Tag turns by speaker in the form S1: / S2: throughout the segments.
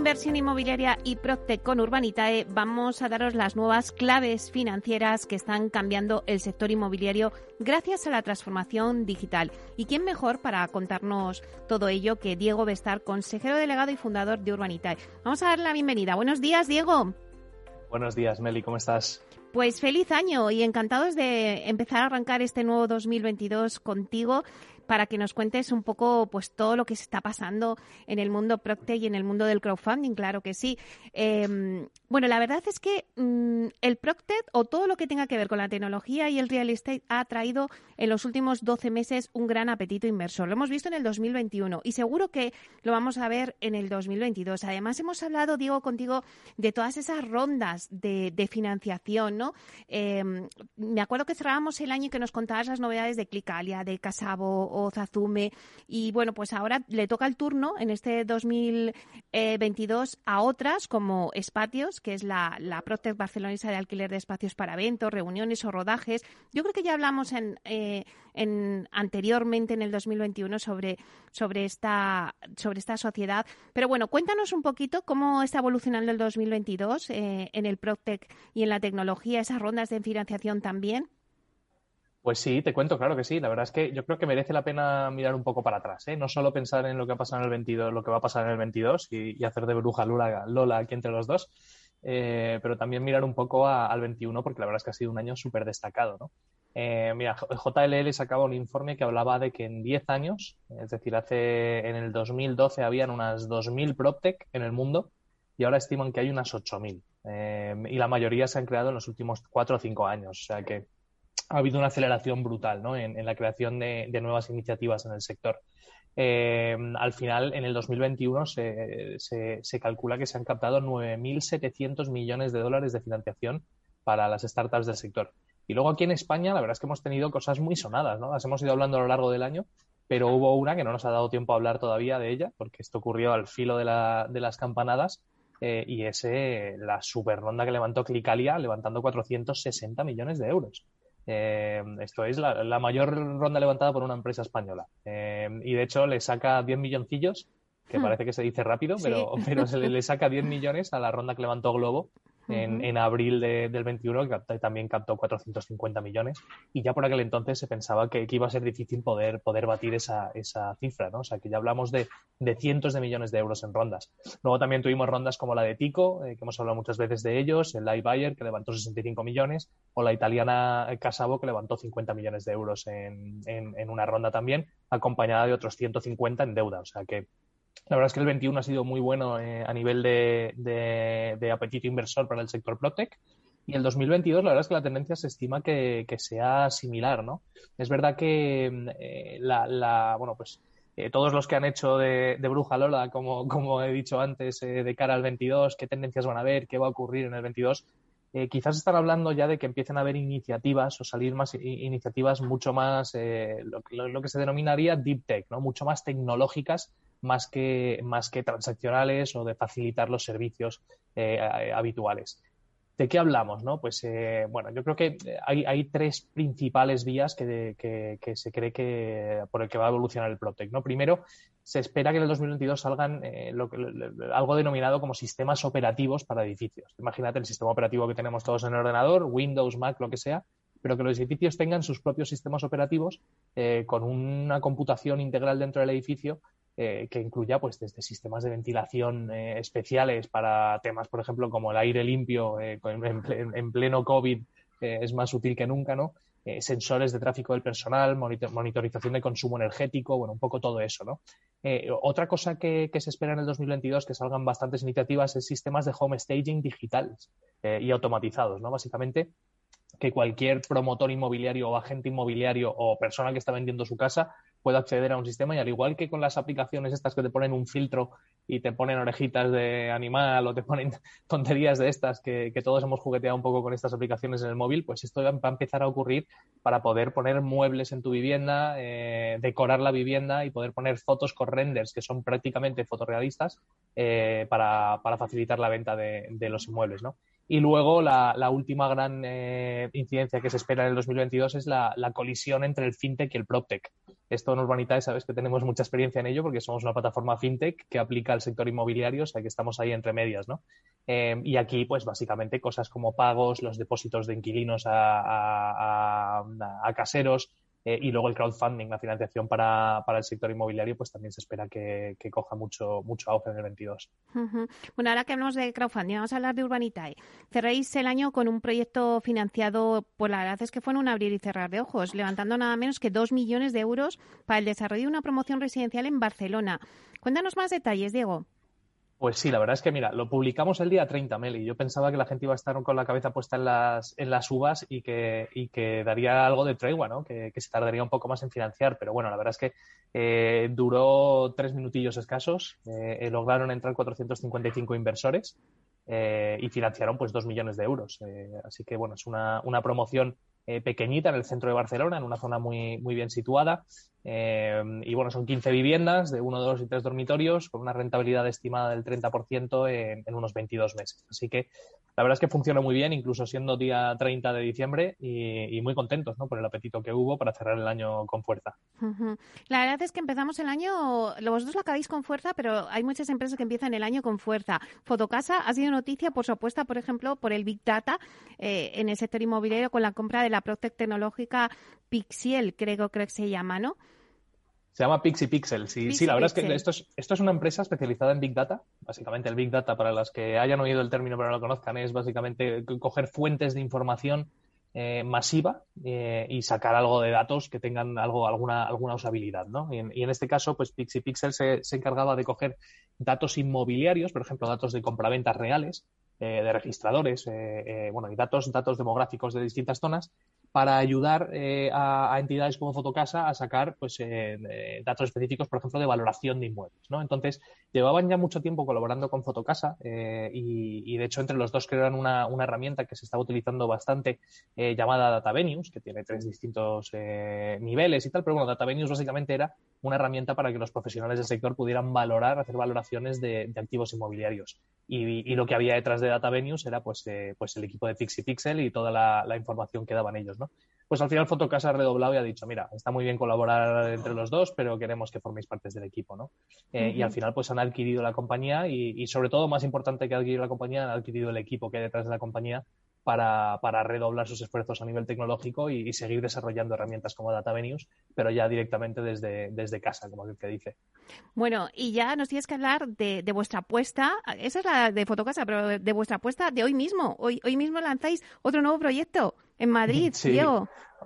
S1: Inversión Inmobiliaria y Proctec con Urbanitae vamos a daros las nuevas claves financieras que están cambiando el sector inmobiliario gracias a la transformación digital. ¿Y quién mejor para contarnos todo ello que Diego Bestar, consejero delegado y fundador de Urbanitae? Vamos a darle la bienvenida. Buenos días, Diego.
S2: Buenos días, Meli, ¿cómo estás?
S1: Pues feliz año y encantados de empezar a arrancar este nuevo 2022 contigo para que nos cuentes un poco pues todo lo que se está pasando en el mundo Procte y en el mundo del crowdfunding, claro que sí. Em, bueno, la verdad es que mm, el Procte o todo lo que tenga que ver con la tecnología y el real estate ha traído en los últimos 12 meses un gran apetito inversor. Lo hemos visto en el 2021 y seguro que lo vamos a ver en el 2022. Además, hemos hablado, Diego, contigo de todas esas rondas de, financiación, ¿no? Em, me acuerdo que cerrábamos el año y que nos contabas las novedades de Clicalia, de Casabo Zazume. Y bueno, pues ahora le toca el turno en este 2022 a otras como Espatios, que es la, la Protec barcelonesa de alquiler de espacios para eventos, reuniones o rodajes. Yo creo que ya hablamos en, eh, en anteriormente en el 2021 sobre, sobre, esta, sobre esta sociedad. Pero bueno, cuéntanos un poquito cómo está evolucionando el 2022 eh, en el Protec y en la tecnología, esas rondas de financiación también.
S2: Pues sí, te cuento, claro que sí. La verdad es que yo creo que merece la pena mirar un poco para atrás, ¿eh? No solo pensar en lo que ha pasado en el 22, lo que va a pasar en el 22 y, hacer de bruja Lola, Lola aquí entre los dos, eh, pero también mirar un poco al 21 porque la verdad es que ha sido un año súper destacado, ¿no? Eh, mira, JLL sacaba un informe que hablaba de que en 10 años, es decir, hace en el 2012 habían unas 2.000 PropTech en el mundo y ahora estiman que hay unas 8.000. Eh, y la mayoría se han creado en los últimos 4 o 5 años. O sea que ha habido una aceleración brutal ¿no? en, la creación de, nuevas iniciativas en el sector. Eh, al final, en el 2021 se, se, calcula que se han captado 9.700 millones de dólares de financiación para las startups del sector. Y luego aquí en España, la verdad es que hemos tenido cosas muy sonadas, ¿no? Las hemos ido hablando a lo largo del año, pero hubo una que no nos ha dado tiempo a hablar todavía de ella, porque esto ocurrió al filo de, la, de las campanadas, eh, y es la super ronda que levantó Clicalia, levantando 460 millones de euros. Eh, esto es la, mayor ronda levantada por una empresa española. Eh, y de hecho le saca 10 milloncillos, que hmm. parece que se dice rápido, pero, pero se le, le, saca 10 millones a la ronda que levantó Globo en, abril del 21, que también captó 450 millones, y ya por aquel entonces se pensaba que, iba a ser difícil poder, poder batir esa, esa, cifra, ¿no? O sea, que ya hablamos de, de, cientos de millones de euros en rondas. Luego también tuvimos rondas como la de Tico, eh, que hemos hablado muchas veces de ellos, el Live Buyer, que levantó 65 millones, o la italiana Casabo, que levantó 50 millones de euros en, en, en una ronda también, acompañada de otros 150 en deuda. O sea que la verdad es que el 21 ha sido muy bueno eh, a nivel de, apetito inversor para el sector Protec. Y el 2022, la verdad es que la tendencia se estima que, sea similar, ¿no? Es verdad que eh, la, bueno, pues eh, todos los que han hecho de, bruja Lola, como, como he dicho antes, de cara al 22, qué tendencias van a haber, qué va a ocurrir en el 22, quizás están hablando ya de que empiecen a haber iniciativas o salir más iniciativas mucho más, lo, lo, que se denominaría deep tech, ¿no? Mucho más tecnológicas más que, más que transaccionales o de facilitar los servicios eh, habituales. ¿De qué hablamos? Pues eh, bueno, yo creo que hay, tres principales vías que, se cree que por el que va a evolucionar el Protec. ¿no? Primero, se espera que en el 2022 salgan eh, algo denominado como sistemas operativos para edificios. Imagínate el sistema operativo que tenemos todos en el ordenador, Windows, Mac, lo que sea, pero que los edificios tengan sus propios sistemas operativos con una computación integral dentro del edificio eh, que incluya pues desde sistemas de ventilación eh, especiales para temas, por ejemplo, como el aire limpio eh, en, pleno COVID es más útil que nunca, ¿no? sensores de tráfico del personal, monitorización de consumo energético, bueno, un poco todo eso, ¿no? otra cosa que, que, se espera en el 2022, que salgan bastantes iniciativas, es sistemas de home staging digitales y automatizados, ¿no? Básicamente, que cualquier promotor inmobiliario o agente inmobiliario o persona que está vendiendo su casa puedo acceder a un sistema y al igual que con las aplicaciones estas que te ponen un filtro y te ponen orejitas de animal o te ponen tonterías de estas que, todos hemos jugueteado un poco con estas aplicaciones en el móvil, pues esto va a empezar a ocurrir para poder poner muebles en tu vivienda, eh, decorar la vivienda y poder poner fotos con renders que son prácticamente fotorrealistas eh, para, facilitar la venta de, de los inmuebles, ¿no? Y luego la, última gran eh, incidencia que se espera en el 2022 es la, colisión entre el fintech y el proptech. Esto en Urbanitae sabes que tenemos mucha experiencia en ello porque somos una plataforma fintech que aplica al sector inmobiliario, o sea que estamos ahí entre medias, ¿no? Eh, y aquí, pues básicamente cosas como pagos, los depósitos de inquilinos a caseros, eh, y luego el crowdfunding, la financiación para, para, el sector inmobiliario, pues también se espera que, coja mucho, mucho auge en el 22.
S1: Bueno, ahora que hablamos de crowdfunding, vamos a hablar de Urbanitae. Cerréis el año con un proyecto financiado, pues la verdad es que fue en un abrir y cerrar de ojos, levantando nada menos que dos millones de euros para el desarrollo de una promoción residencial en Barcelona. Cuéntanos más detalles, Diego.
S2: Pues sí, la verdad es que mira, lo publicamos el día 30, Meli. Yo pensaba que la gente iba a estar con la cabeza puesta en las, en las uvas y que, y que daría algo de tregua, ¿no? Que, se tardaría un poco más en financiar. Pero bueno, la verdad es que eh, duró tres minutillos escasos. Eh, eh, lograron entrar 455 inversores y financiaron pues dos millones de euros. así que bueno, es una, una promoción pequeñita en el centro de Barcelona, en una zona muy, muy bien situada. Eh, y bueno, son 15 viviendas de 1, 2 y 3 dormitorios con una rentabilidad estimada del 30% en, en, unos 22 meses. Así que la verdad es que funciona muy bien, incluso siendo día 30 de diciembre y, muy contentos ¿no? por el apetito que hubo para cerrar el año con fuerza.
S1: La verdad es que empezamos el año, vosotros lo acabáis con fuerza, pero hay muchas empresas que empiezan el año con fuerza. Fotocasa ha sido noticia por su apuesta, por ejemplo, por el Big Data eh, en el sector inmobiliario con la compra de la Protec tecnológica Pixiel, creo, creo que se llama, ¿no?
S2: Se llama Pixie Pixel. Sí, sí la verdad es que esto es, esto es una empresa especializada en Big Data. Básicamente, el Big Data, para las que hayan oído el término pero no lo conozcan, es básicamente coger fuentes de información eh, masiva eh, y sacar algo de datos que tengan algo, alguna, alguna usabilidad. ¿no? Y, en, este caso, pues Pixie Pixel se, se, encargaba de coger datos inmobiliarios, por ejemplo, datos de compraventas reales, eh, de registradores, bueno, y datos, datos demográficos de distintas zonas, para ayudar eh, a, entidades como Fotocasa a sacar pues, eh, datos específicos, por ejemplo, de valoración de inmuebles. ¿no? Entonces, llevaban ya mucho tiempo colaborando con Fotocasa eh, y, de hecho, entre los dos crearon una, una herramienta que se estaba utilizando bastante llamada DataVenues, que tiene tres distintos niveles y tal, pero bueno, DataVenues básicamente era una herramienta para que los profesionales del sector pudieran valorar, hacer valoraciones de, activos inmobiliarios. Y, lo que había detrás de DataVenues era pues, pues el equipo de Pixie Pixel y toda la información que daban ellos. Pues al final Fotocasa ha redoblado y ha dicho, mira, está muy bien colaborar entre los dos, pero queremos que forméis parte del equipo, ¿no? Eh, y al final pues han adquirido la compañía y, sobre todo, más importante que adquirir la compañía, han adquirido el equipo que hay detrás de la compañía para, redoblar sus esfuerzos a nivel tecnológico y, seguir desarrollando herramientas como DataVenues, pero ya directamente desde, desde casa, como el que dice.
S1: Bueno, y ya nos tienes que hablar de, vuestra apuesta, esa es la de Fotocasa, pero de vuestra apuesta de hoy mismo. Hoy, hoy mismo lanzáis otro nuevo proyecto en Madrid, sí.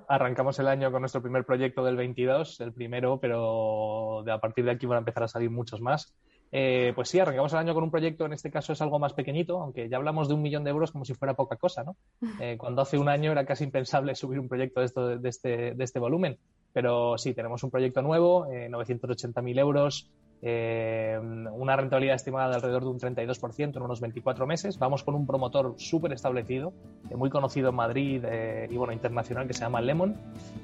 S2: Arrancamos el año con nuestro primer proyecto del 22, el primero, pero de a partir de aquí van a empezar a salir muchos más. Eh, pues sí, arrancamos el año con un proyecto, en este caso es algo más pequeñito, aunque ya hablamos de un millón de euros como si fuera poca cosa, ¿no? Eh, cuando hace un año era casi impensable subir un proyecto de, esto, de, este, de este volumen. Pero sí, tenemos un proyecto nuevo, eh, 980.000 euros, eh, una rentabilidad estimada de alrededor de un 32% en unos 24 meses. Vamos con un promotor súper establecido, eh, muy conocido en Madrid eh, y bueno, internacional, que se llama Lemon.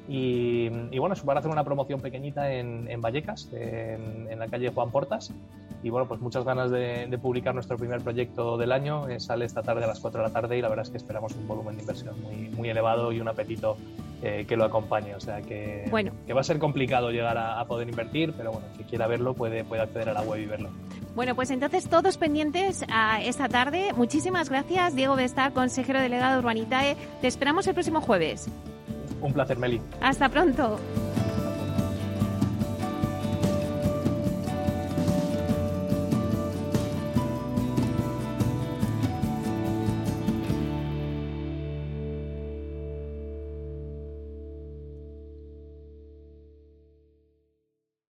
S2: Y, bueno, es para hacer una promoción pequeñita en, Vallecas, en, la calle Juan Portas. Y bueno, pues muchas ganas de, publicar nuestro primer proyecto del año. sale esta tarde a las 4 de la tarde y la verdad es que esperamos un volumen de inversión muy, muy elevado y un apetito que lo acompañe. O sea que, bueno. que va a ser complicado llegar a, poder invertir, pero bueno, si quiera verlo puede, puede acceder a la web y verlo.
S1: Bueno, pues entonces todos pendientes a esta tarde. Muchísimas gracias, Diego Bestar, consejero delegado de Urbanitae. Te esperamos el próximo jueves.
S2: Un placer, Meli.
S1: Hasta pronto.